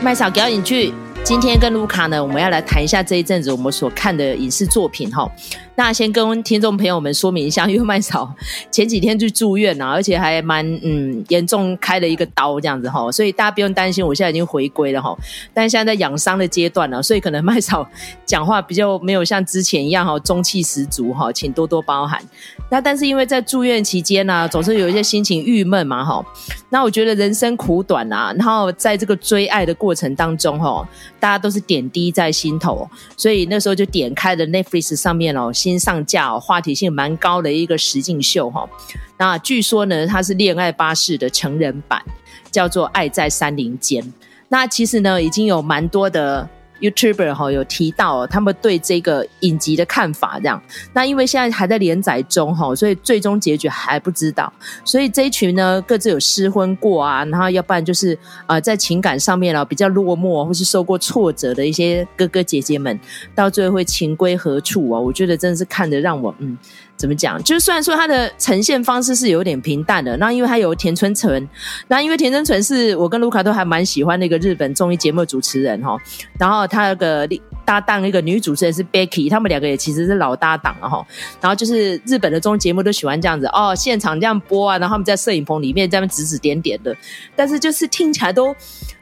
麦嫂表演剧，今天跟卢卡呢，我们要来谈一下这一阵子我们所看的影视作品哈。那先跟听众朋友们说明一下，因为麦嫂 前几天去住院啊，而且还蛮嗯严重，开了一个刀这样子哈，所以大家不用担心，我现在已经回归了哈。但现在在养伤的阶段了，所以可能麦嫂 讲话比较没有像之前一样哈，中气十足哈，请多多包涵。那但是因为在住院期间呢、总是有一些心情郁闷嘛哈。那我觉得人生苦短啊，然后在这个追爱的过程当中哈，大家都是点滴在心头，所以那时候就点开了 Netflix 上面哦。新上架哦，话题性蛮高的一个实景秀哈。那据说呢，它是恋爱巴士的成人版，叫做《爱在山林间》。那其实呢，已经有蛮多的。YouTuber 哈有提到他们对这个影集的看法，这样。那因为现在还在连载中哈，所以最终结局还不知道。所以这一群呢，各自有失婚过啊，然后要不然就是呃在情感上面啊比较落寞，或是受过挫折的一些哥哥姐姐们，到最后会情归何处啊？我觉得真的是看得让我嗯。怎么讲？就是虽然说它的呈现方式是有点平淡的，那因为它有田村淳，那因为田村淳是我跟卢卡都还蛮喜欢的一个日本综艺节目主持人哈，然后他那个搭档一个女主持人是 Becky，他们两个也其实是老搭档了哈，然后就是日本的综艺节目都喜欢这样子哦，现场这样播啊，然后他们在摄影棚里面这样指指点点的，但是就是听起来都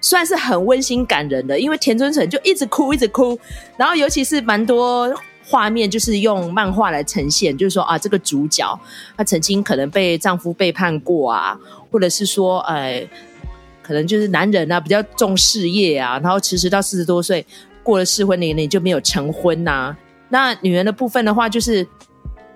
算是很温馨感人的，因为田村淳就一直哭一直哭，然后尤其是蛮多。画面就是用漫画来呈现，就是说啊，这个主角她曾经可能被丈夫背叛过啊，或者是说，哎，可能就是男人啊比较重事业啊，然后迟迟到四十多岁过了适婚年龄就没有成婚呐、那女人的部分的话，就是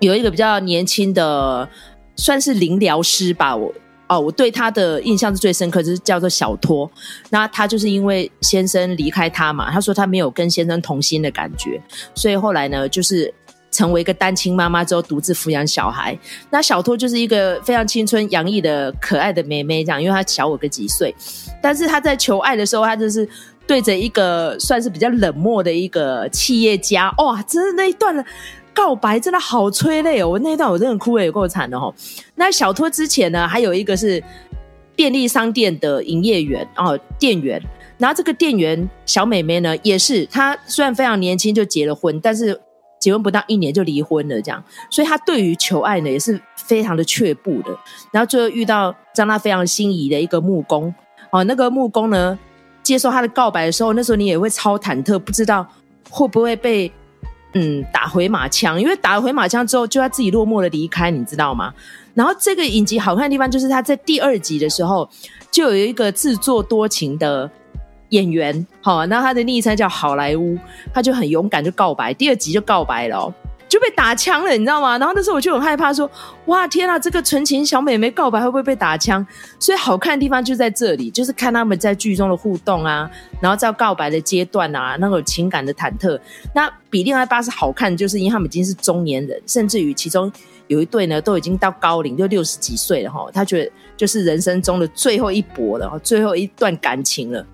有一个比较年轻的，算是灵疗师吧，我。哦，我对他的印象是最深刻，就是叫做小托。那他就是因为先生离开他嘛，他说他没有跟先生同心的感觉，所以后来呢，就是成为一个单亲妈妈之后，独自抚养小孩。那小托就是一个非常青春洋溢的可爱的妹妹，这样，因为她小我个几岁。但是她在求爱的时候，她就是对着一个算是比较冷漠的一个企业家，哇，真的那一段了。告白真的好催泪哦！我那一段我真的哭了，也够惨的哦。那小托之前呢，还有一个是便利商店的营业员哦，店员。然后这个店员小美眉呢，也是她虽然非常年轻就结了婚，但是结婚不到一年就离婚了，这样。所以她对于求爱呢，也是非常的却步的。然后最后遇到让她非常心仪的一个木工哦，那个木工呢，接受她的告白的时候，那时候你也会超忐忑，不知道会不会被。嗯，打回马枪，因为打了回马枪之后，就要自己落寞的离开，你知道吗？然后这个影集好看的地方就是他在第二集的时候，就有一个自作多情的演员，好，那他的昵称叫好莱坞，他就很勇敢就告白，第二集就告白了。就被打枪了，你知道吗？然后那时候我就很害怕说，哇天啊，这个纯情小美眉告白会不会被打枪？所以好看的地方就在这里，就是看他们在剧中的互动啊，然后在告白的阶段啊，那个情感的忐忑。那比恋爱巴士好看，就是因为他们已经是中年人，甚至于其中有一对呢，都已经到高龄，就六十几岁了哈。他觉得就是人生中的最后一搏了，最后一段感情了。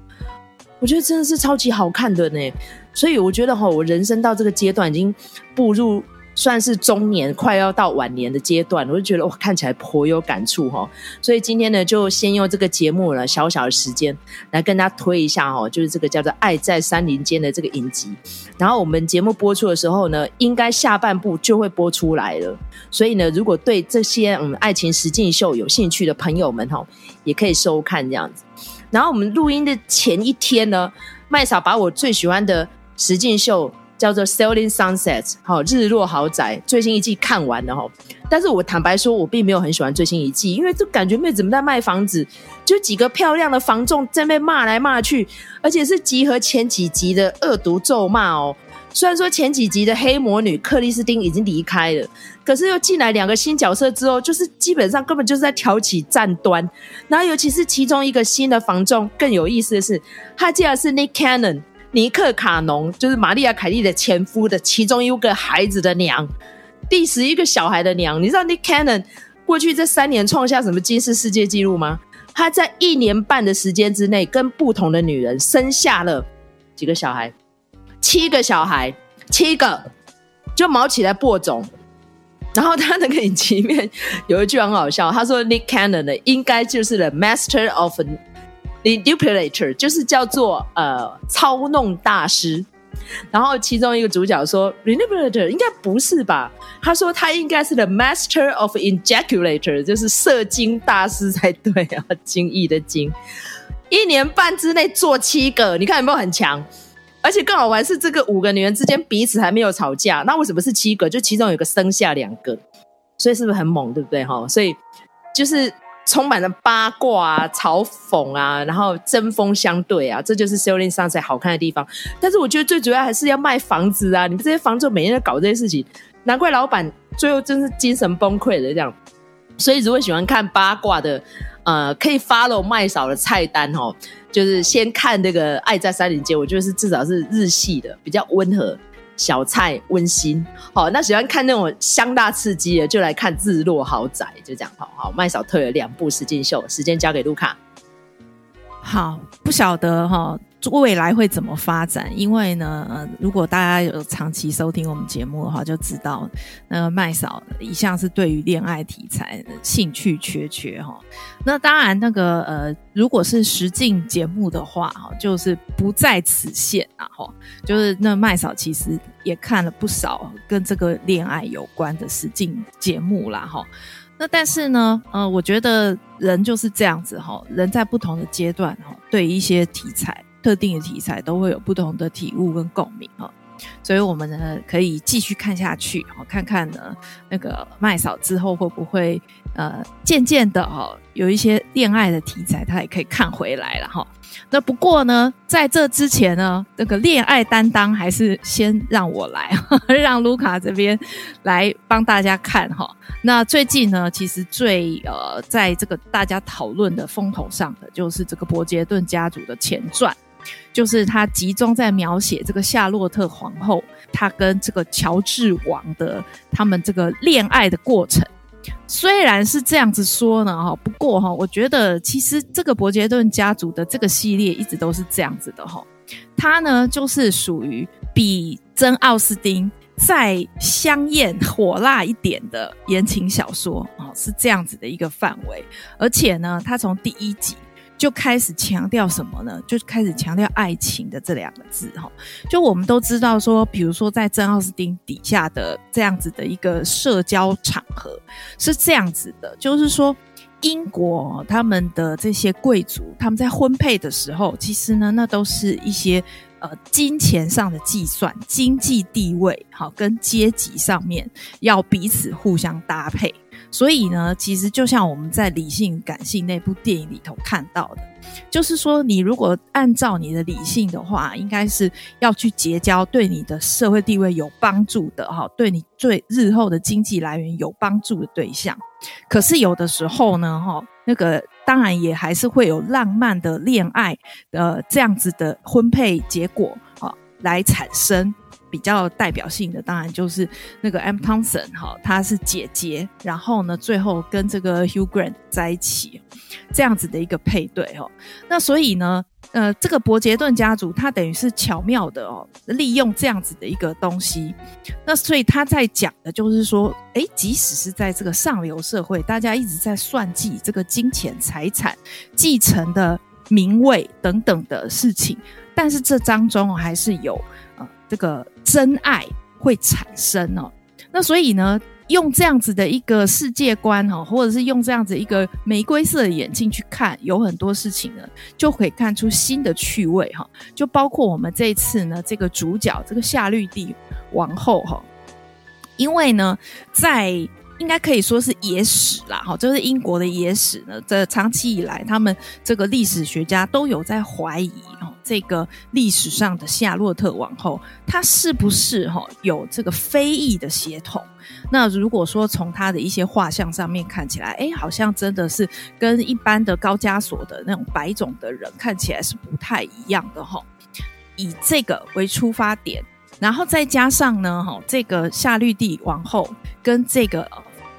我觉得真的是超级好看的呢。所以我觉得哈，我人生到这个阶段已经步入算是中年，快要到晚年的阶段，我就觉得哇，看起来颇有感触哈。所以今天呢，就先用这个节目了小小的时间来跟大家推一下哈，就是这个叫做《爱在山林间》的这个影集。然后我们节目播出的时候呢，应该下半部就会播出来了。所以呢，如果对这些嗯爱情实境秀有兴趣的朋友们哈，也可以收看这样子。然后我们录音的前一天呢，麦嫂把我最喜欢的。实境秀叫做《Selling Sunset》，好，日落豪宅最新一季看完了哈，但是我坦白说，我并没有很喜欢最新一季，因为就感觉妹子们在卖房子，就几个漂亮的房仲在那边骂来骂去，而且是集合前几集的恶毒咒骂哦。虽然说前几集的黑魔女克里斯汀已经离开了，可是又进来两个新角色之后，就是基本上根本就是在挑起战端。然后尤其是其中一个新的房仲更有意思的是，他竟然是 Nick Cannon。尼克卡农就是玛利亚凯莉的前夫的其中一个孩子的娘，第十一个小孩的娘。你知道 Nick Cannon 过去这三年创下什么金氏世界纪录吗？他在一年半的时间之内，跟不同的女人生下了几个小孩，七个小孩，七个就毛起来播种。然后他那个影集里面有一句很好笑，他说 Nick Cannon 呢应该就是 the master of the manipulator，就是叫做呃操弄大师。然后其中一个主角说 manipulator 应该不是吧？他说他应该是 the master of ejaculator，就是射精大师才对啊，精液的精。一年半之内做七个，你看有没有很强？而且更好玩是，这个五个女人之间彼此还没有吵架，那为什么是七个？就其中有个生下两个，所以是不是很猛，对不对？哈，所以就是充满了八卦啊、嘲讽啊，然后针锋相对啊，这就是《Selling Sunset》好看的地方。但是我觉得最主要还是要卖房子啊！你们这些房仲每天在搞这些事情，难怪老板最后真是精神崩溃的这样。所以如果喜欢看八卦的，呃，可以 follow 麦嫂的菜单哦。就是先看这个《爱在山林间》，我觉得是至少是日系的，比较温和，小菜温馨。好，那喜欢看那种香辣刺激的，就来看《日落豪宅》，就这样。好好，麦嫂推了两部实境秀，时间交给卢卡。好，不晓得哈。未来会怎么发展？因为呢，如果大家有长期收听我们节目的话，就知道那个麦嫂一向是对于恋爱题材兴趣缺缺哈。那当然，那个呃，如果是实境节目的话，哈，就是不在此限啊，哈，就是那麦嫂其实也看了不少跟这个恋爱有关的实境节目啦，哈。那但是呢，呃，我觉得人就是这样子哈，人在不同的阶段哈，对一些题材。特定的题材都会有不同的体悟跟共鸣哈，所以我们呢可以继续看下去，看看呢那个麦嫂之后会不会呃渐渐的哈有一些恋爱的题材，他也可以看回来了哈。那不过呢，在这之前呢，那个恋爱担当还是先让我来，让卢卡这边来帮大家看哈。那最近呢，其实最呃在这个大家讨论的风头上的，就是这个伯杰顿家族的前传。就是他集中在描写这个夏洛特皇后，她跟这个乔治王的他们这个恋爱的过程。虽然是这样子说呢，哈，不过哈，我觉得其实这个伯杰顿家族的这个系列一直都是这样子的哈。它呢，就是属于比真奥斯汀再香艳火辣一点的言情小说啊，是这样子的一个范围。而且呢，它从第一集。就开始强调什么呢？就开始强调爱情的这两个字哈。就我们都知道说，比如说在珍奥斯汀底下的这样子的一个社交场合是这样子的，就是说英国他们的这些贵族他们在婚配的时候，其实呢，那都是一些呃金钱上的计算、经济地位好跟阶级上面要彼此互相搭配。所以呢，其实就像我们在《理性感性》那部电影里头看到的，就是说，你如果按照你的理性的话，应该是要去结交对你的社会地位有帮助的哈，对你最日后的经济来源有帮助的对象。可是有的时候呢，哈，那个当然也还是会有浪漫的恋爱呃这样子的婚配结果啊来产生。比较代表性的当然就是那个 M. Thompson 哈，她是姐姐，然后呢，最后跟这个 Hugh Grant 在一起，这样子的一个配对哦。那所以呢，呃，这个伯杰顿家族他等于是巧妙的哦，利用这样子的一个东西。那所以他在讲的就是说，哎，即使是在这个上流社会，大家一直在算计这个金钱、财产、继承的名位等等的事情，但是这当中还是有。这个真爱会产生哦，那所以呢，用这样子的一个世界观哈，或者是用这样子一个玫瑰色的眼镜去看，有很多事情呢，就可以看出新的趣味哈。就包括我们这一次呢，这个主角这个夏绿蒂王后哈，因为呢，在应该可以说是野史啦哈，就是英国的野史呢，这长期以来，他们这个历史学家都有在怀疑哈。这个历史上的夏洛特王后，她是不是哈有这个非裔的血统？那如果说从她的一些画像上面看起来，哎，好像真的是跟一般的高加索的那种白种的人看起来是不太一样的哈。以这个为出发点，然后再加上呢，哈，这个夏绿蒂王后跟这个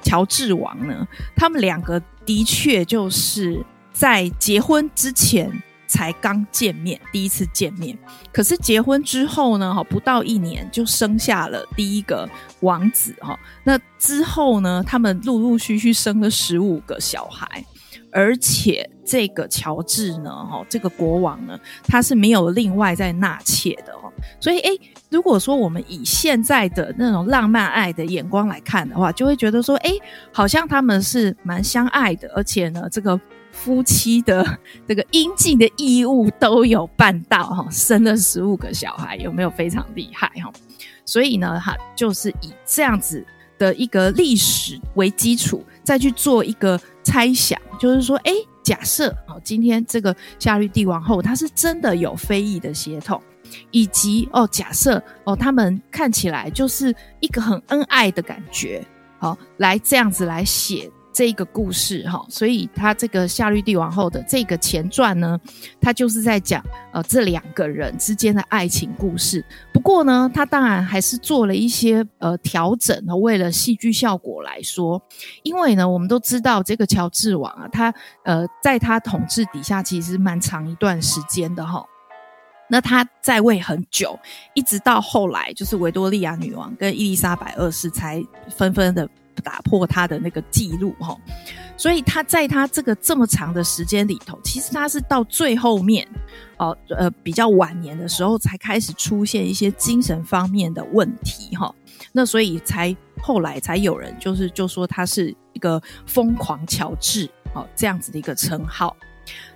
乔治王呢，他们两个的确就是在结婚之前。才刚见面，第一次见面。可是结婚之后呢，哈，不到一年就生下了第一个王子，哈。那之后呢，他们陆陆续续生了十五个小孩，而且这个乔治呢，哈，这个国王呢，他是没有另外再纳妾的，哦。所以，诶，如果说我们以现在的那种浪漫爱的眼光来看的话，就会觉得说，诶，好像他们是蛮相爱的，而且呢，这个。夫妻的 这个应尽的义务都有办到哈，生了十五个小孩，有没有非常厉害哈？所以呢，哈，就是以这样子的一个历史为基础，再去做一个猜想，就是说，哎，假设哦，今天这个夏绿蒂王后她是真的有非裔的血统，以及哦，假设哦，他们看起来就是一个很恩爱的感觉，好，来这样子来写。这个故事哈，所以他这个夏绿蒂王后的这个前传呢，他就是在讲呃这两个人之间的爱情故事。不过呢，他当然还是做了一些呃调整，为了戏剧效果来说，因为呢，我们都知道这个乔治王啊，他呃在他统治底下其实蛮长一段时间的哈。那他在位很久，一直到后来就是维多利亚女王跟伊丽莎白二世才纷纷的。打破他的那个记录哈，所以他在他这个这么长的时间里头，其实他是到最后面哦呃比较晚年的时候才开始出现一些精神方面的问题哈，那所以才后来才有人就是就说他是一个疯狂乔治哦这样子的一个称号。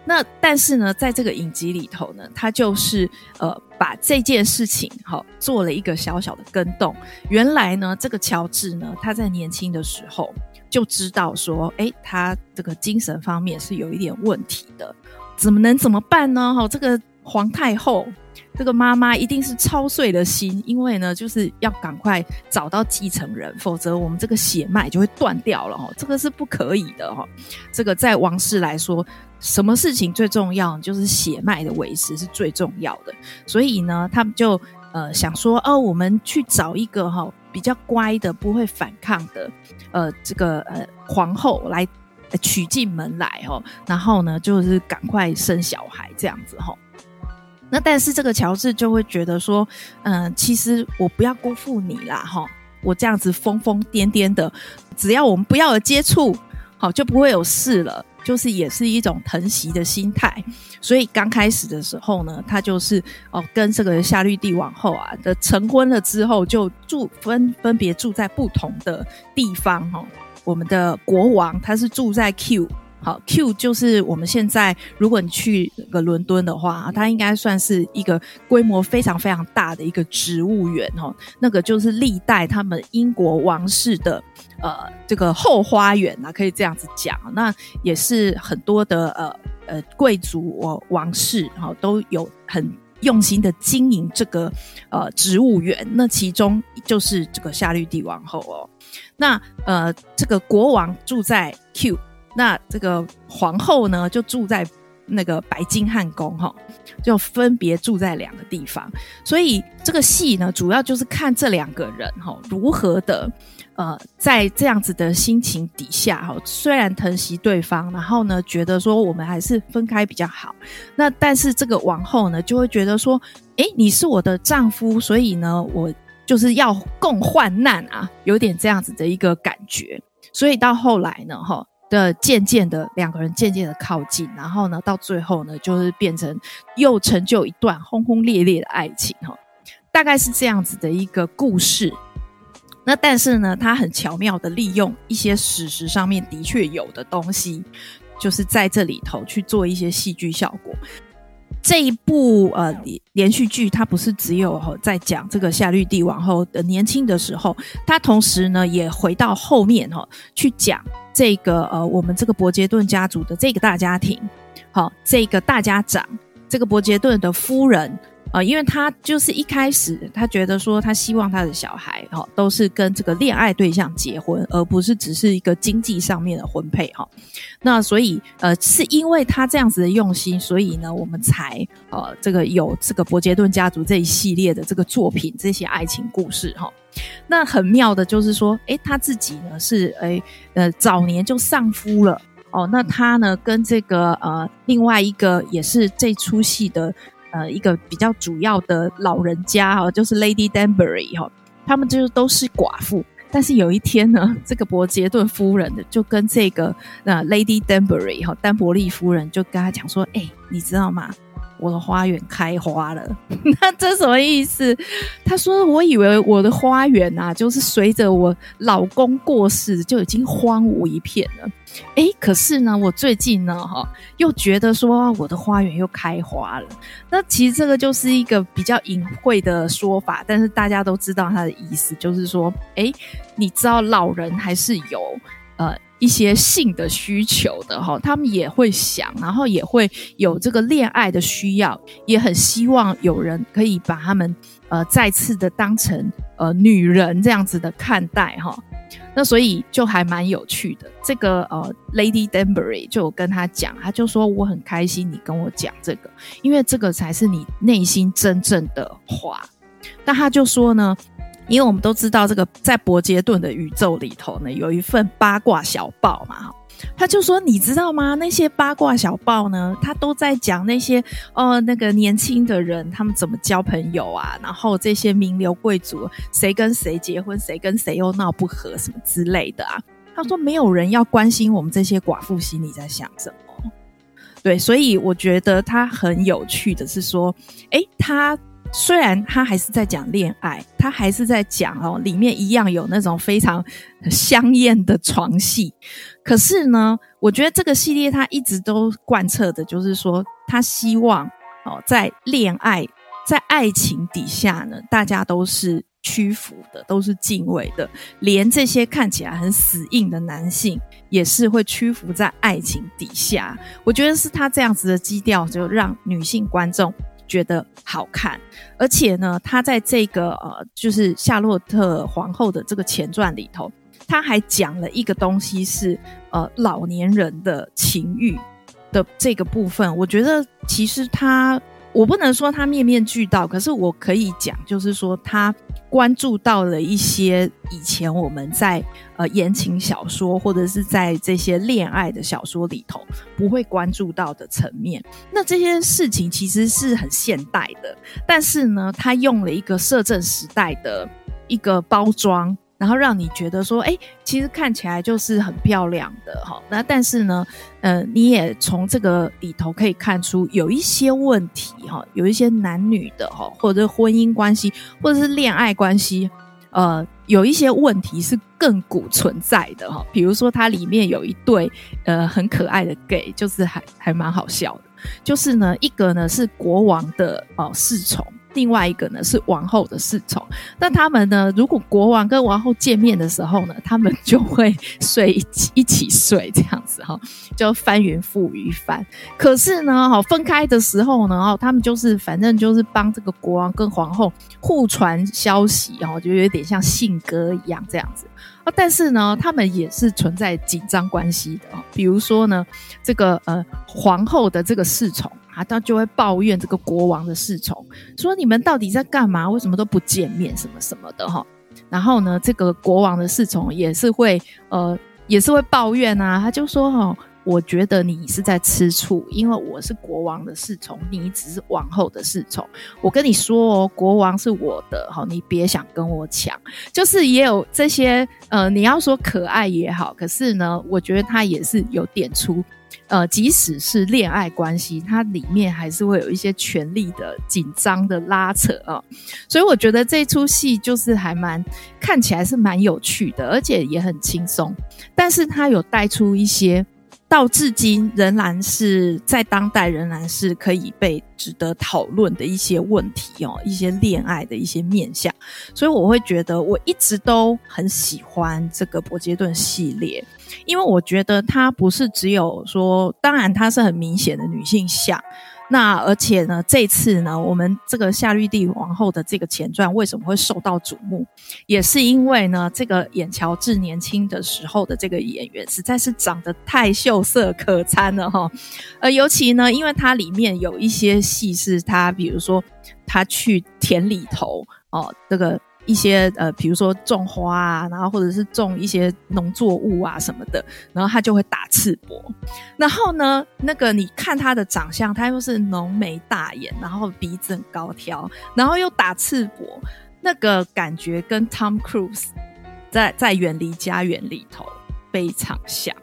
那但是呢，在这个影集里头呢，他就是呃把这件事情哈、哦、做了一个小小的更动。原来呢，这个乔治呢，他在年轻的时候就知道说，诶，他这个精神方面是有一点问题的，怎么能怎么办呢？哈、哦，这个皇太后。这个妈妈一定是操碎了心，因为呢，就是要赶快找到继承人，否则我们这个血脉就会断掉了哈，这个是不可以的哈。这个在王室来说，什么事情最重要？就是血脉的维持是最重要的。所以呢，他们就呃想说，哦，我们去找一个哈比较乖的、不会反抗的呃这个呃皇后来娶进门来哈，然后呢，就是赶快生小孩这样子哈。那但是这个乔治就会觉得说，嗯，其实我不要辜负你啦，哈，我这样子疯疯癫癫的，只要我们不要有接触，好就不会有事了，就是也是一种疼惜的心态。所以刚开始的时候呢，他就是哦跟这个夏绿蒂王后啊的成婚了之后，就住分分别住在不同的地方哈。我们的国王他是住在 Q。好，Q 就是我们现在，如果你去个伦敦的话，它应该算是一个规模非常非常大的一个植物园哦。那个就是历代他们英国王室的呃这个后花园啊，可以这样子讲。那也是很多的呃呃贵族哦王室哈、哦、都有很用心的经营这个呃植物园。那其中就是这个夏绿蒂王后哦。那呃这个国王住在 Q。那这个皇后呢，就住在那个白金汉宫哈，就分别住在两个地方。所以这个戏呢，主要就是看这两个人哈如何的呃，在这样子的心情底下哈，虽然疼惜对方，然后呢，觉得说我们还是分开比较好。那但是这个王后呢，就会觉得说，诶，你是我的丈夫，所以呢，我就是要共患难啊，有点这样子的一个感觉。所以到后来呢，哈。的渐渐的，两个人渐渐的靠近，然后呢，到最后呢，就是变成又成就一段轰轰烈烈的爱情哈，大概是这样子的一个故事。那但是呢，他很巧妙的利用一些史实上面的确有的东西，就是在这里头去做一些戏剧效果。这一部呃连续剧，它不是只有在讲这个夏绿蒂王后的年轻的时候，它同时呢也回到后面哈去讲。这个呃，我们这个伯杰顿家族的这个大家庭，好，这个大家长，这个伯杰顿的夫人、呃，因为他就是一开始他觉得说，他希望他的小孩哈都是跟这个恋爱对象结婚，而不是只是一个经济上面的婚配哈。那所以呃，是因为他这样子的用心，所以呢，我们才呃这个有这个伯杰顿家族这一系列的这个作品，这些爱情故事哈。那很妙的就是说，诶，他自己呢是诶呃早年就丧夫了，哦，那他呢跟这个呃另外一个也是这出戏的呃一个比较主要的老人家哈、哦，就是 Lady Danbury 哈、哦，他们就是都是寡妇。但是有一天呢，这个伯杰顿夫人就跟这个呃 Lady Danbury 哈丹伯利夫人就跟他讲说，哎，你知道吗？我的花园开花了，那这什么意思？他说：“我以为我的花园啊，就是随着我老公过世就已经荒芜一片了。哎，可是呢，我最近呢，哈，又觉得说我的花园又开花了。那其实这个就是一个比较隐晦的说法，但是大家都知道他的意思，就是说，哎，你知道老人还是有呃。”一些性的需求的哈，他们也会想，然后也会有这个恋爱的需要，也很希望有人可以把他们呃再次的当成呃女人这样子的看待哈。那所以就还蛮有趣的。这个呃，Lady Danbury 就跟他讲，他就说我很开心你跟我讲这个，因为这个才是你内心真正的话。那他就说呢。因为我们都知道，这个在伯杰顿的宇宙里头呢，有一份八卦小报嘛，他就说，你知道吗？那些八卦小报呢，他都在讲那些呃那个年轻的人他们怎么交朋友啊，然后这些名流贵族谁跟谁结婚，谁跟谁又闹不和什么之类的啊。他说没有人要关心我们这些寡妇心里在想什么。对，所以我觉得他很有趣的是说，诶，他。虽然他还是在讲恋爱，他还是在讲哦，里面一样有那种非常香艳的床戏。可是呢，我觉得这个系列他一直都贯彻的，就是说他希望哦，在恋爱、在爱情底下呢，大家都是屈服的，都是敬畏的，连这些看起来很死硬的男性也是会屈服在爱情底下。我觉得是他这样子的基调，就让女性观众。觉得好看，而且呢，他在这个呃，就是夏洛特皇后的这个前传里头，他还讲了一个东西是呃老年人的情欲的这个部分。我觉得其实他，我不能说他面面俱到，可是我可以讲，就是说他。关注到了一些以前我们在呃言情小说或者是在这些恋爱的小说里头不会关注到的层面。那这些事情其实是很现代的，但是呢，他用了一个摄政时代的一个包装。然后让你觉得说，哎，其实看起来就是很漂亮的哈。那但是呢，呃，你也从这个里头可以看出有一些问题哈，有一些男女的哈，或者婚姻关系，或者是恋爱关系，呃，有一些问题是亘古存在的哈。比如说，它里面有一对呃很可爱的 gay，就是还还蛮好笑的。就是呢，一个呢是国王的哦侍从。另外一个呢是王后的侍从，那他们呢，如果国王跟王后见面的时候呢，他们就会睡一起一起睡这样子哈，就翻云覆雨翻。可是呢，哈分开的时候呢，哦他们就是反正就是帮这个国王跟皇后互传消息，然后就有点像信鸽一样这样子啊。但是呢，他们也是存在紧张关系的，比如说呢，这个呃皇后的这个侍从。啊，他就会抱怨这个国王的侍从，说你们到底在干嘛？为什么都不见面？什么什么的哈。然后呢，这个国王的侍从也是会呃，也是会抱怨啊。他就说哈，我觉得你是在吃醋，因为我是国王的侍从，你只是王后的侍从。我跟你说哦，国王是我的哈，你别想跟我抢。就是也有这些呃，你要说可爱也好，可是呢，我觉得他也是有点出。呃，即使是恋爱关系，它里面还是会有一些权力的紧张的拉扯啊，所以我觉得这出戏就是还蛮看起来是蛮有趣的，而且也很轻松，但是它有带出一些到至今仍然是在当代仍然是可以被值得讨论的一些问题哦，一些恋爱的一些面向，所以我会觉得我一直都很喜欢这个伯杰顿系列。因为我觉得它不是只有说，当然它是很明显的女性像，那而且呢，这次呢，我们这个夏绿蒂王后的这个前传为什么会受到瞩目，也是因为呢，这个演乔治年轻的时候的这个演员实在是长得太秀色可餐了哈，呃，尤其呢，因为它里面有一些戏是他，比如说他去田里头哦，这个。一些呃，比如说种花啊，然后或者是种一些农作物啊什么的，然后他就会打赤膊。然后呢，那个你看他的长相，他又是浓眉大眼，然后鼻子很高挑，然后又打赤膊，那个感觉跟 Tom Cruise 在在《远离家园》里头非常像，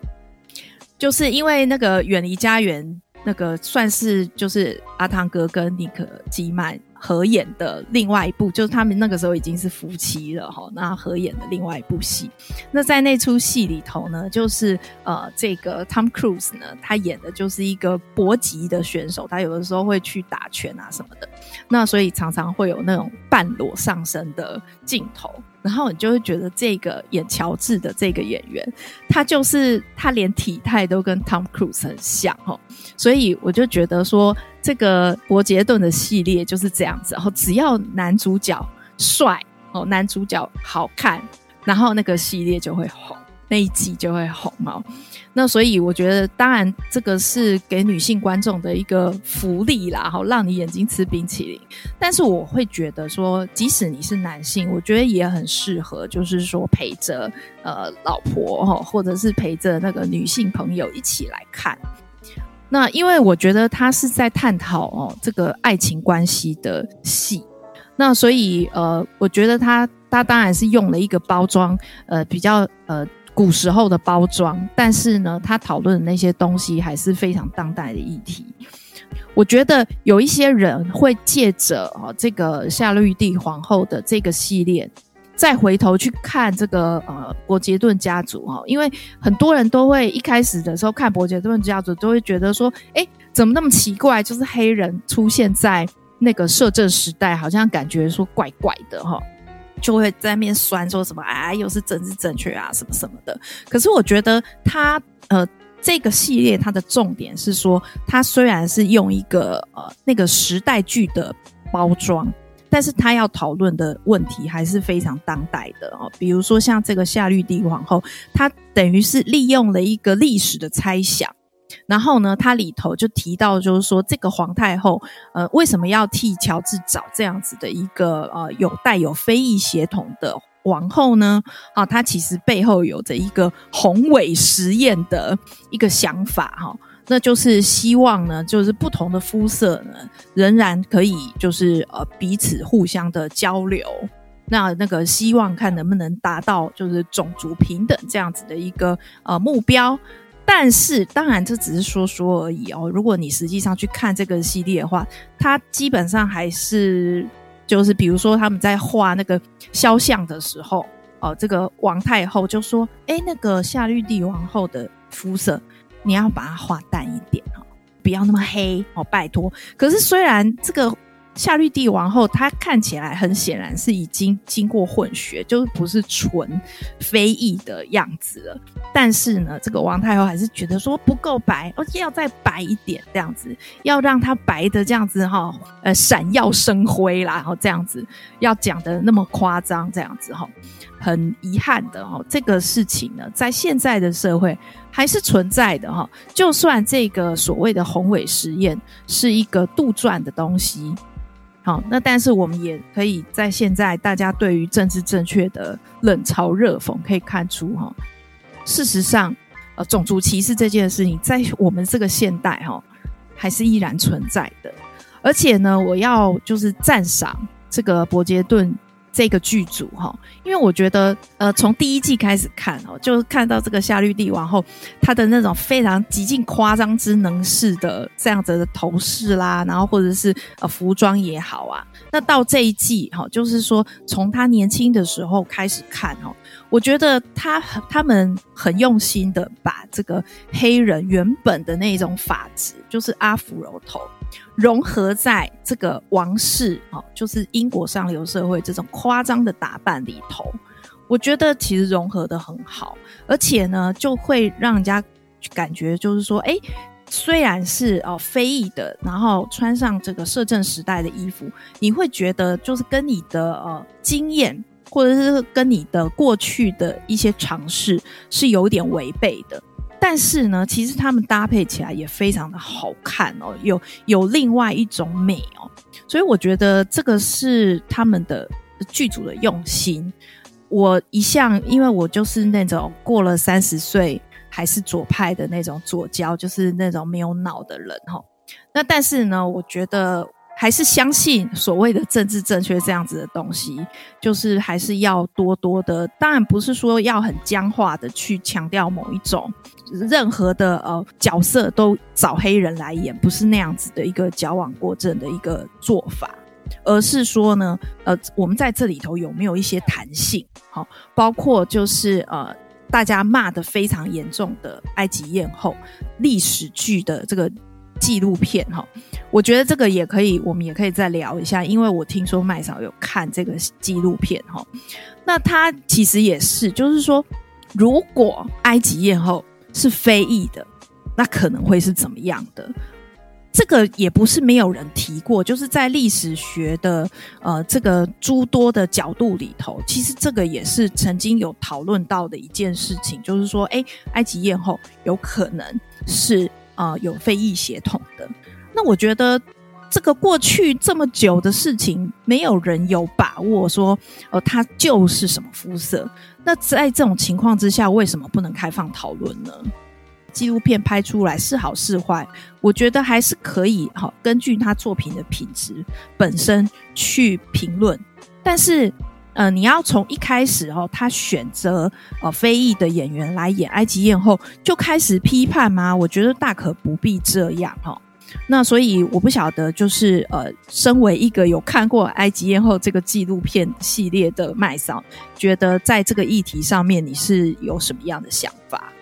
就是因为那个《远离家园》那个算是就是阿汤哥跟尼克基曼。合演的另外一部，就是他们那个时候已经是夫妻了哈。那合演的另外一部戏，那在那出戏里头呢，就是呃，这个 Tom Cruise 呢，他演的就是一个搏击的选手，他有的时候会去打拳啊什么的。那所以常常会有那种半裸上身的镜头。然后你就会觉得这个演乔治的这个演员，他就是他连体态都跟 Tom Cruise 很像哦，所以我就觉得说这个伯杰顿的系列就是这样子，然后只要男主角帅哦，男主角好看，然后那个系列就会红，那一季就会红哦。那所以我觉得，当然这个是给女性观众的一个福利啦，好让你眼睛吃冰淇淋。但是我会觉得说，即使你是男性，我觉得也很适合，就是说陪着呃老婆哈，或者是陪着那个女性朋友一起来看。那因为我觉得他是在探讨哦这个爱情关系的戏，那所以呃，我觉得他他当然是用了一个包装呃比较呃。古时候的包装，但是呢，他讨论的那些东西还是非常当代的议题。我觉得有一些人会借着啊这个夏绿蒂皇后的这个系列，再回头去看这个呃伯杰顿家族哈，因为很多人都会一开始的时候看伯杰顿家族，都会觉得说，哎，怎么那么奇怪？就是黑人出现在那个摄政时代，好像感觉说怪怪的哈。就会在那边酸说什么哎，又是政治正确啊，什么什么的。可是我觉得他呃这个系列它的重点是说，它虽然是用一个呃那个时代剧的包装，但是他要讨论的问题还是非常当代的哦。比如说像这个夏绿蒂皇后，她等于是利用了一个历史的猜想。然后呢，它里头就提到，就是说这个皇太后，呃，为什么要替乔治找这样子的一个呃有带有非裔血统的王后呢？啊，它其实背后有着一个宏伟实验的一个想法哈，那就是希望呢，就是不同的肤色呢，仍然可以就是呃彼此互相的交流，那那个希望看能不能达到就是种族平等这样子的一个呃目标。但是，当然这只是说说而已哦。如果你实际上去看这个系列的话，它基本上还是就是，比如说他们在画那个肖像的时候，哦，这个王太后就说：“诶，那个夏绿蒂王后的肤色，你要把它画淡一点哦，不要那么黑哦，拜托。”可是虽然这个。夏绿蒂王后，她看起来很显然是已经经过混血，就是不是纯非裔的样子了。但是呢，这个王太后还是觉得说不够白，而且要再白一点，这样子要让它白的这样子哈，呃，闪耀生辉啦，然后这样子要讲的那么夸张，这样子哈，很遗憾的哈，这个事情呢，在现在的社会还是存在的哈。就算这个所谓的宏伟实验是一个杜撰的东西。好，那但是我们也可以在现在大家对于政治正确的冷嘲热讽，可以看出哈，事实上，呃，种族歧视这件事情在我们这个现代哈，还是依然存在的。而且呢，我要就是赞赏这个伯杰顿。这个剧组哈，因为我觉得，呃，从第一季开始看哦，就看到这个夏绿蒂王后她的那种非常极尽夸张之能事的这样子的头饰啦，然后或者是呃服装也好啊，那到这一季哈，就是说从她年轻的时候开始看哦，我觉得他他们很用心的把这个黑人原本的那种发质，就是阿芙柔头。融合在这个王室哦，就是英国上流社会这种夸张的打扮里头，我觉得其实融合得很好，而且呢，就会让人家感觉就是说，哎，虽然是哦非裔的，然后穿上这个摄政时代的衣服，你会觉得就是跟你的呃经验，或者是跟你的过去的一些尝试是有点违背的。但是呢，其实他们搭配起来也非常的好看哦，有有另外一种美哦，所以我觉得这个是他们的剧组的用心。我一向因为我就是那种过了三十岁还是左派的那种左胶，就是那种没有脑的人哈。那但是呢，我觉得。还是相信所谓的政治正确这样子的东西，就是还是要多多的。当然不是说要很僵化的去强调某一种，任何的呃角色都找黑人来演，不是那样子的一个矫枉过正的一个做法，而是说呢，呃，我们在这里头有没有一些弹性？好，包括就是呃，大家骂得非常严重的埃及艳后历史剧的这个。纪录片哈，我觉得这个也可以，我们也可以再聊一下，因为我听说麦嫂有看这个纪录片哈。那他其实也是，就是说，如果埃及艳后是非裔的，那可能会是怎么样的？这个也不是没有人提过，就是在历史学的呃这个诸多的角度里头，其实这个也是曾经有讨论到的一件事情，就是说，诶，埃及艳后有可能是。啊、有非裔血统的，那我觉得这个过去这么久的事情，没有人有把握说，呃，他就是什么肤色。那在这种情况之下，为什么不能开放讨论呢？纪录片拍出来是好是坏，我觉得还是可以哈，根据他作品的品质本身去评论，但是。呃，你要从一开始哦，他选择呃非裔的演员来演埃及艳后，就开始批判吗？我觉得大可不必这样、哦。那所以我不晓得，就是呃，身为一个有看过埃及艳后这个纪录片系列的麦嫂，觉得在这个议题上面你是有什么样的想法？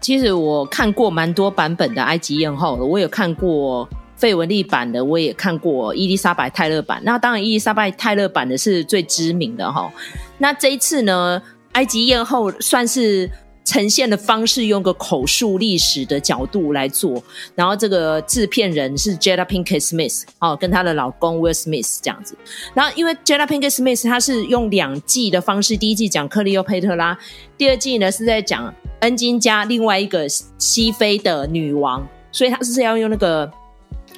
其实我看过蛮多版本的埃及艳后，我有看过。费雯丽版的我也看过，伊丽莎白泰勒版。那当然，伊丽莎白泰勒版的是最知名的哈。那这一次呢，埃及艳后算是呈现的方式，用个口述历史的角度来做。然后这个制片人是 Jada Pinkett Smith 哦，跟她的老公 Will Smith 这样子。然后因为 Jada Pinkett Smith 她是用两季的方式，第一季讲克利欧佩特拉，第二季呢是在讲恩金加另外一个西非的女王，所以他是要用那个。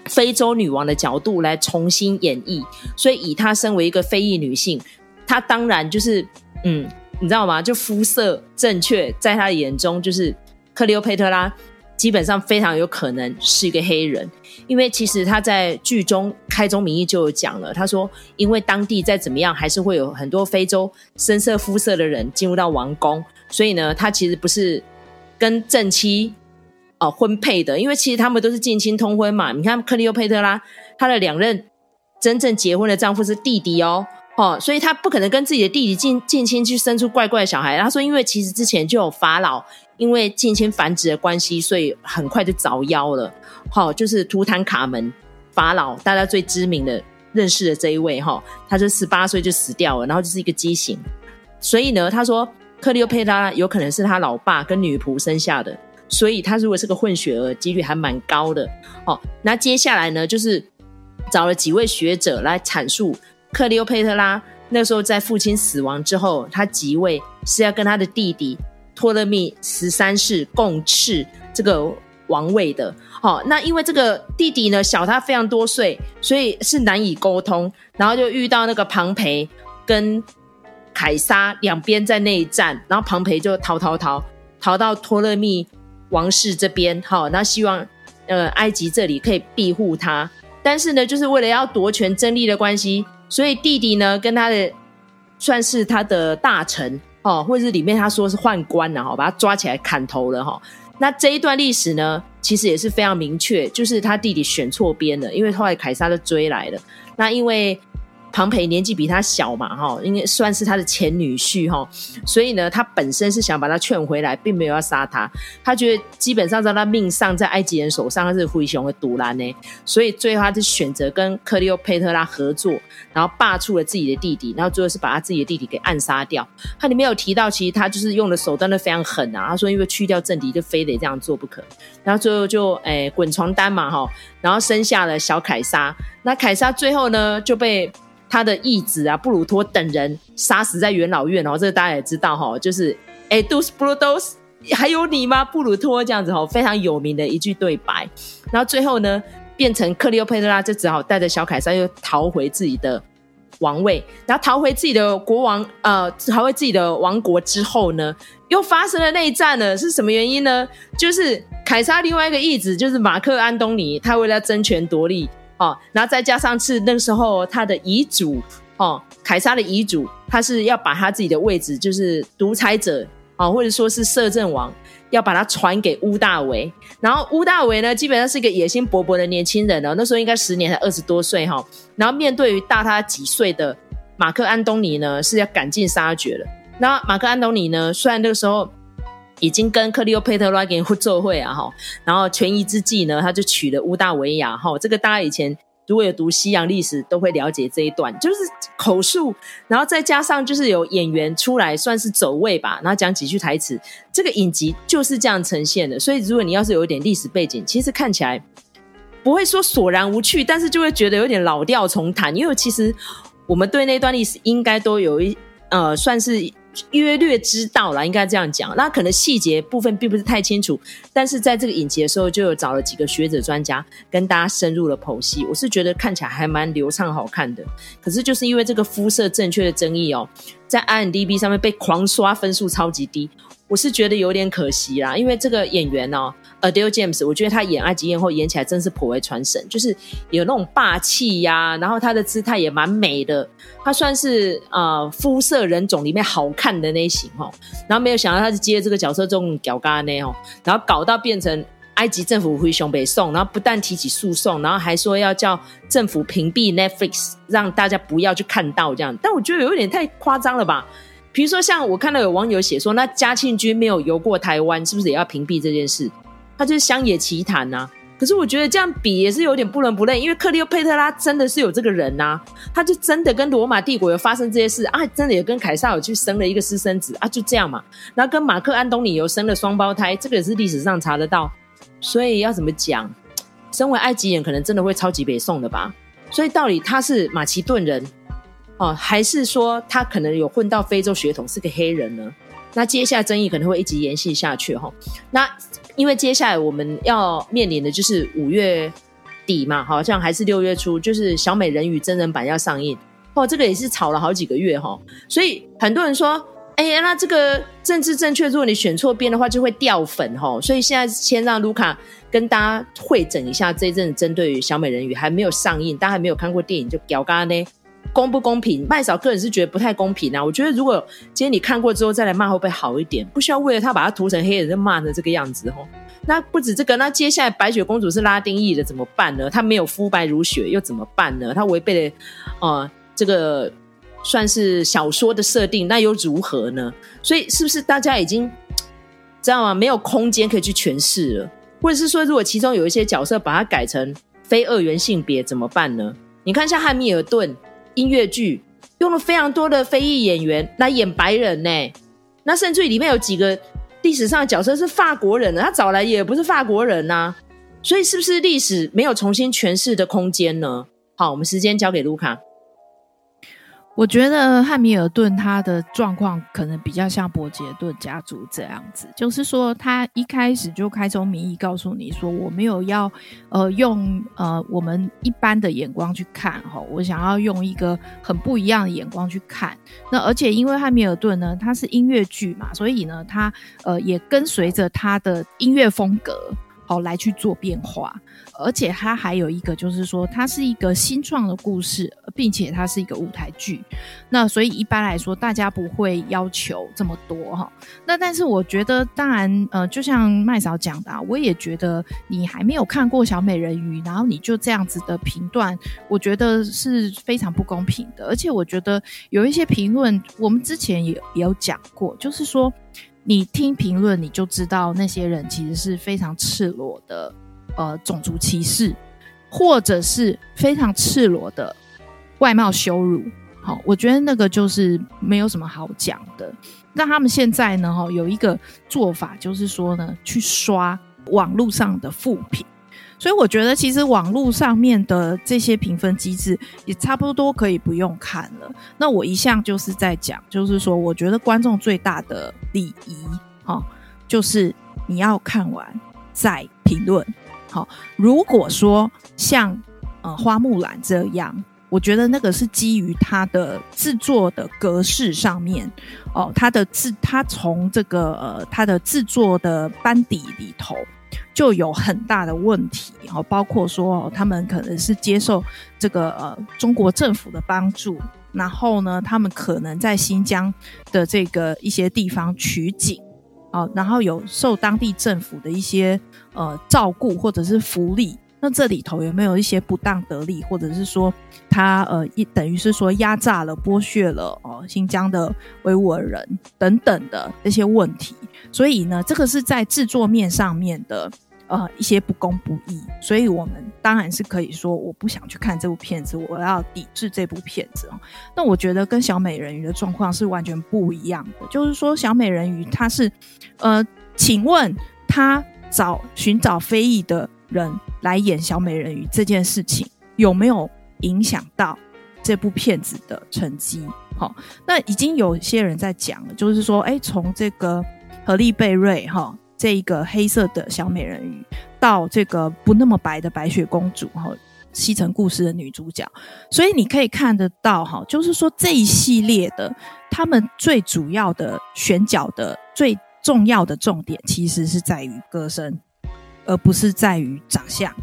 非洲女王的角度来重新演绎，所以以她身为一个非裔女性，她当然就是，嗯，你知道吗？就肤色正确，在她的眼中，就是克利欧佩特拉基本上非常有可能是一个黑人，因为其实她在剧中开宗明义就有讲了，她说，因为当地再怎么样，还是会有很多非洲深色肤色的人进入到王宫，所以呢，她其实不是跟正妻。哦，婚配的，因为其实他们都是近亲通婚嘛。你看克利欧佩特拉，她的两任真正结婚的丈夫是弟弟哦，哦，所以她不可能跟自己的弟弟近近亲去生出怪怪的小孩。他说，因为其实之前就有法老因为近亲繁殖的关系，所以很快就早夭了。好、哦，就是图坦卡门法老，大家最知名的认识的这一位哈、哦，他就十八岁就死掉了，然后就是一个畸形。所以呢，他说克利欧佩特拉有可能是他老爸跟女仆生下的。所以他如果是个混血儿，几率还蛮高的哦。那接下来呢，就是找了几位学者来阐述克利欧佩特拉那时候在父亲死亡之后，他即位是要跟他的弟弟托勒密十三世共侍这个王位的。好、哦，那因为这个弟弟呢小他非常多岁，所以是难以沟通，然后就遇到那个庞培跟凯撒两边在内战，然后庞培就逃逃逃逃到托勒密。王室这边，好，那希望，呃，埃及这里可以庇护他，但是呢，就是为了要夺权争利的关系，所以弟弟呢跟他的算是他的大臣，哦，或者是里面他说是宦官了，哈，把他抓起来砍头了，哈。那这一段历史呢，其实也是非常明确，就是他弟弟选错边了，因为后来凯撒就追来了，那因为。庞培年纪比他小嘛，哈，应该算是他的前女婿哈，所以呢，他本身是想把他劝回来，并没有要杀他。他觉得基本上在他命上，在埃及人手上，他是灰熊的独蓝呢，所以最后他就选择跟克利欧佩特拉合作，然后罢黜了自己的弟弟，然后最后是把他自己的弟弟给暗杀掉。他里面有提到，其实他就是用的手段都非常狠啊。他说，因为去掉政敌，就非得这样做不可。然后最后就诶滚床单嘛，哈，然后生下了小凯撒。那凯撒最后呢就被。他的义子啊，布鲁托等人杀死在元老院哦，这个大家也知道哈，就是哎，杜斯布鲁多斯，还有你吗，布鲁托这样子哈，非常有名的一句对白。然后最后呢，变成克利欧佩特拉就只好带着小凯撒又逃回自己的王位，然后逃回自己的国王，呃，逃回自己的王国之后呢，又发生了内战呢。是什么原因呢？就是凯撒另外一个义子，就是马克安东尼，他为了争权夺利，哦，然后再加上是那时候他的遗嘱，哦，凯撒的遗嘱，他是要把他自己的位置，就是独裁者，哦，或者说是摄政王。要把它传给屋大维，然后屋大维呢，基本上是一个野心勃勃的年轻人哦，那时候应该十年才二十多岁哈。然后面对于大他几岁的马克安东尼呢，是要赶尽杀绝了。那马克安东尼呢，虽然那个时候已经跟克利欧佩特拉给做会啊哈，然后权宜之计呢，他就娶了乌大维亚哈，这个大家以前。如果有读西洋历史，都会了解这一段，就是口述，然后再加上就是有演员出来算是走位吧，然后讲几句台词，这个影集就是这样呈现的。所以如果你要是有一点历史背景，其实看起来不会说索然无趣，但是就会觉得有点老调重弹，因为其实我们对那段历史应该都有一呃算是。约略知道了，应该这样讲。那可能细节部分并不是太清楚，但是在这个影集的时候，就有找了几个学者专家跟大家深入了剖析。我是觉得看起来还蛮流畅好看的。可是就是因为这个肤色正确的争议哦，在 IMDB 上面被狂刷分数超级低，我是觉得有点可惜啦。因为这个演员哦。Adele James，我觉得他演埃及艳后演起来真是颇为传神，就是有那种霸气呀、然后他的姿态也蛮美的，他算是呃肤色人种里面好看的那型哦。然后没有想到他是接这个角色这种屌咖呢哦，然后搞到变成埃及政府回熊北宋，然后不但提起诉讼，然后还说要叫政府屏蔽 Netflix，让大家不要去看到这样。但我觉得有点太夸张了吧？比如说像我看到有网友写说，那嘉庆君没有游过台湾，是不是也要屏蔽这件事？他就是乡野奇谈呐、可是我觉得这样比也是有点不伦不类，因为克利欧佩特拉真的是有这个人呐、他就真的跟罗马帝国有发生这些事啊，真的也跟凯撒有去生了一个私生子啊，就这样嘛，然后跟马克安东尼有生了双胞胎，这个也是历史上查得到，所以要怎么讲，身为埃及人可能真的会超级北宋的吧，所以到底他是马其顿人哦，还是说他可能有混到非洲血统是个黑人呢？那接下来争议可能会一直延续下去哈，那。因为接下来我们要面临的就是五月底嘛，好像还是六月初，就是小美人鱼真人版要上映哦，这个也是吵了好几个月哈，所以很多人说，哎呀，那这个政治正确，如果你选错边的话，就会掉粉哈，所以现在先让卢卡跟大家汇整一下这一阵针对于小美人鱼还没有上映，大家还没有看过电影就屌嘎呢。公不公平？麦嫂个人是觉得不太公平啊。我觉得如果今天你看过之后再来骂，会不会好一点？不需要为了他把他涂成黑人就骂成这个样子哦。那不止这个，那接下来白雪公主是拉丁裔的怎么办呢？她没有肤白如雪又怎么办呢？她违背了呃这个算是小说的设定，那又如何呢？所以是不是大家已经知道吗？没有空间可以去诠释了，或者是说，如果其中有一些角色把它改成非二元性别怎么办呢？你看像汉密尔顿。音乐剧用了非常多的非裔演员来演白人呢，那甚至于里面有几个历史上的角色是法国人，他找来也不是法国人呐，所以是不是历史没有重新诠释的空间呢？好，我们时间交给卢卡。我觉得汉密尔顿他的状况可能比较像伯杰顿家族这样子，就是说他一开始就开宗明义告诉你说，我没有要呃用呃我们一般的眼光去看哈，我想要用一个很不一样的眼光去看。那而且因为汉密尔顿呢，他是音乐剧嘛，所以呢，他呃也跟随着他的音乐风格。哦，来去做变化，而且它还有一个，就是说它是一个新创的故事，并且它是一个舞台剧。那所以一般来说，大家不会要求这么多哈。那但是我觉得，当然，呃，就像麦嫂讲的，啊我也觉得你还没有看过小美人鱼，然后你就这样子的评断，我觉得是非常不公平的。而且我觉得有一些评论，我们之前也也有讲过，就是说。你听评论，你就知道那些人其实是非常赤裸的，呃，种族歧视，或者是非常赤裸的外貌羞辱。好，我觉得那个就是没有什么好讲的。那他们现在呢，哈，有一个做法，就是说呢，去刷网络上的负评。所以我觉得，其实网络上面的这些评分机制也差不多可以不用看了。那我一向就是在讲，就是说，我觉得观众最大的礼仪，哈，就是你要看完再评论。好，如果说像呃花木兰这样，我觉得那个是基于它的制作的格式上面哦，它的制，它从这个呃，它的制作的班底里头就有很大的问题哦，包括说，他们可能是接受这个呃中国政府的帮助，然后呢，他们可能在新疆的这个一些地方取景哦，然后有受当地政府的一些呃照顾或者是福利。那这里头有没有一些不当得利，或者是说他呃一等于是说压榨了、剥削了哦新疆的维吾尔人等等的这些问题？所以呢，这个是在制作面上面的呃一些不公不义。所以我们当然是可以说，我不想去看这部片子，我要抵制这部片子哦。那我觉得跟小美人鱼的状况是完全不一样的，就是说小美人鱼她是呃，请问他找寻找非议的人来演小美人鱼这件事情有没有影响到这部片子的成绩？好，那已经有些人在讲了，就是说，哎，从这个荷丽贝瑞哈这一个黑色的小美人鱼，到这个不那么白的白雪公主哈，西城故事的女主角，所以你可以看得到哈，就是说这一系列的他们最主要的选角的最重要的重点，其实是在于歌声。而不是在于长相，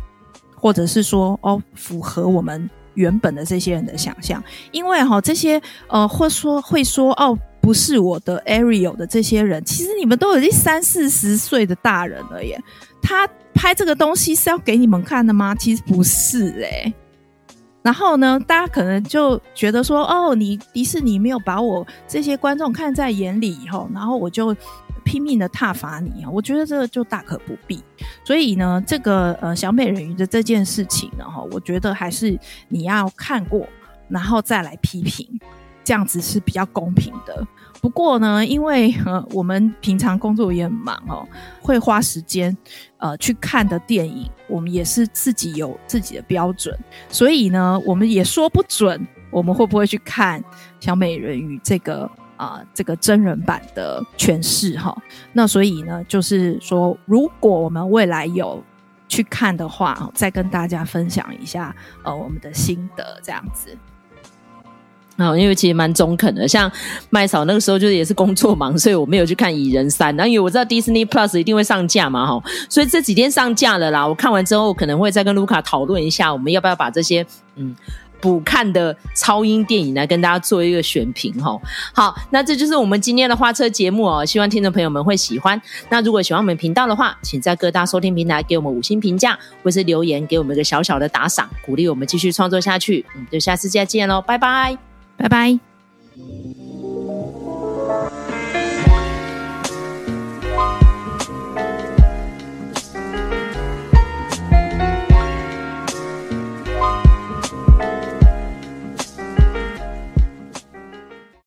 或者是说哦，符合我们原本的这些人的想象，因为哈、这些呃，或说会说哦，不是我的 Ariel 的这些人，其实你们都已经三四十岁的大人了耶。他拍这个东西是要给你们看的吗？其实不是诶。然后呢，大家可能就觉得说哦，你迪士尼没有把我这些观众看在眼里以后，然后我就。拼命的挞伐你啊！我觉得这个就大可不必。所以呢，这个呃小美人鱼的这件事情呢，哈，我觉得还是你要看过，然后再来批评，这样子是比较公平的。不过呢，因为呃我们平常工作也很忙哦，会花时间呃去看的电影，我们也是自己有自己的标准，所以呢，我们也说不准我们会不会去看小美人鱼这个。啊、呃，这个真人版的诠释哈，那所以呢，就是说，如果我们未来有去看的话，再跟大家分享一下呃我们的心得这样子。啊、因为其实蛮中肯的，像麦嫂那个时候就是也是工作忙，所以我没有去看《蚁人三》，然后因为我知道 Disney Plus 一定会上架嘛，哈，所以这几天上架了啦。我看完之后可能会再跟卢卡讨论一下，我们要不要把这些嗯。补看的超英电影来跟大家做一个选评哈，好，那这就是我们今天的花车节目哦，希望听众朋友们会喜欢。那如果喜欢我们频道的话，请在各大收听平台给我们五星评价，或是留言给我们一个小小的打赏，鼓励我们继续创作下去。嗯，就下次再见喽，拜拜，拜拜。